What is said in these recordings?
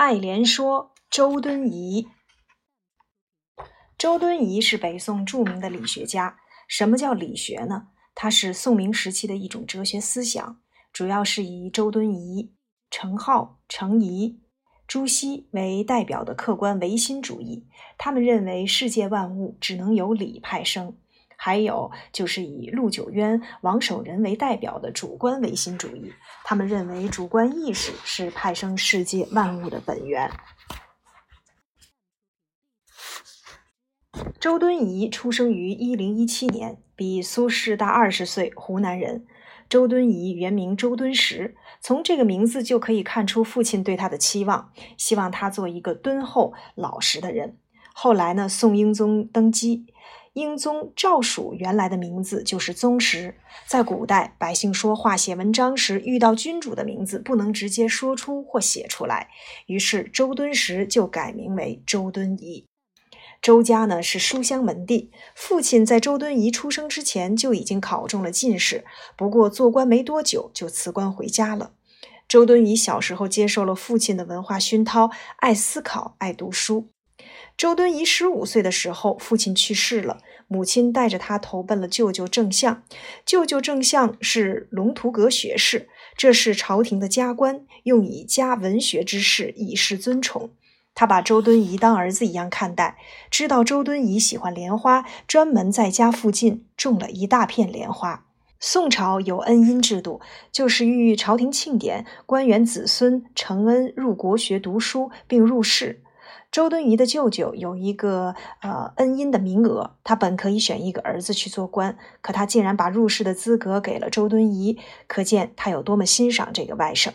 爱莲说周敦颐。周敦颐是北宋著名的理学家。什么叫理学呢？它是宋明时期的一种哲学思想，主要是以周敦颐、程颢、程颐、朱熹为代表的客观唯心主义。他们认为世界万物只能由理派生。还有就是以陆九渊、王守仁为代表的主观唯心主义，他们认为主观意识是派生世界万物的本源。周敦颐出生于一零一七年，比苏轼大二十岁，湖南人。周敦颐原名周敦实，从这个名字就可以看出父亲对他的期望，希望他做一个敦厚老实的人。后来呢，宋英宗登基。英宗赵曙原来的名字就是宗实，在古代百姓说话、写文章时，遇到君主的名字不能直接说出或写出来，于是周敦实就改名为周敦颐。周家呢是书香门第，父亲在周敦颐出生之前就已经考中了进士，不过做官没多久就辞官回家了。周敦颐小时候接受了父亲的文化熏陶，爱思考，爱读书。周敦颐十五岁的时候，父亲去世了，母亲带着他投奔了舅舅郑相。舅舅郑相是龙图阁学士，这是朝廷的加官，用以加文学之士，以示尊崇。他把周敦颐当儿子一样看待，知道周敦颐喜欢莲花，专门在家附近种了一大片莲花。宋朝有恩荫制度，就是遇朝廷庆典，官员子孙承恩入国学读书，并入仕。周敦颐的舅舅有一个呃恩荫的名额，他本可以选一个儿子去做官，可他竟然把入仕的资格给了周敦颐，可见他有多么欣赏这个外甥。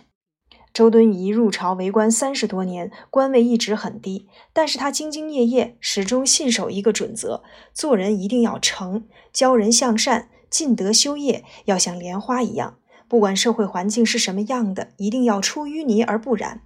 周敦颐入朝为官三十多年，官位一直很低，但是他兢兢业业，始终信守一个准则：做人一定要诚，教人向善，尽德修业，要像莲花一样，不管社会环境是什么样的，一定要出淤泥而不染。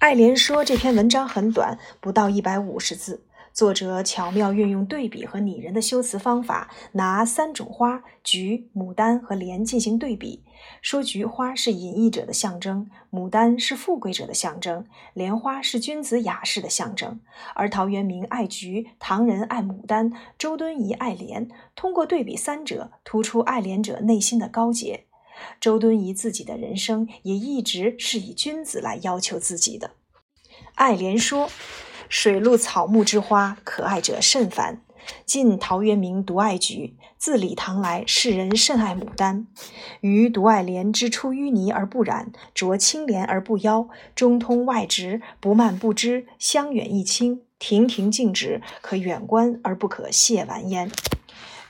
爱莲说这篇文章很短，不到一百五十字。作者巧妙运用对比和拟人的修辞方法，拿三种花——菊、牡丹和莲进行对比，说菊花是隐逸者的象征，牡丹是富贵者的象征，莲花是君子雅士的象征。而陶渊明爱菊，唐人爱牡丹，周敦颐爱莲。通过对比三者，突出爱莲者内心的高洁。周敦颐自己的人生也一直是以君子来要求自己的。爱莲说：“水陆草木之花，可爱者甚蕃。晋陶渊明独爱菊，自李唐来，世人甚爱牡丹。余独爱莲之出淤泥而不染，濯清涟而不妖，中通外直，不蔓不枝，香远益清，亭亭净植，可远观而不可亵玩焉。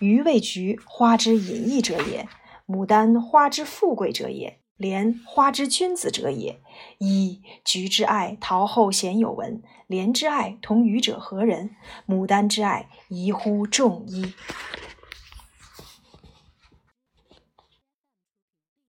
余谓菊花之隐逸者也。”牡丹花之富贵者也，莲花之君子者也。噫菊之爱，陶后鲜有闻；莲之爱，同予者何人？牡丹之爱，宜乎众矣。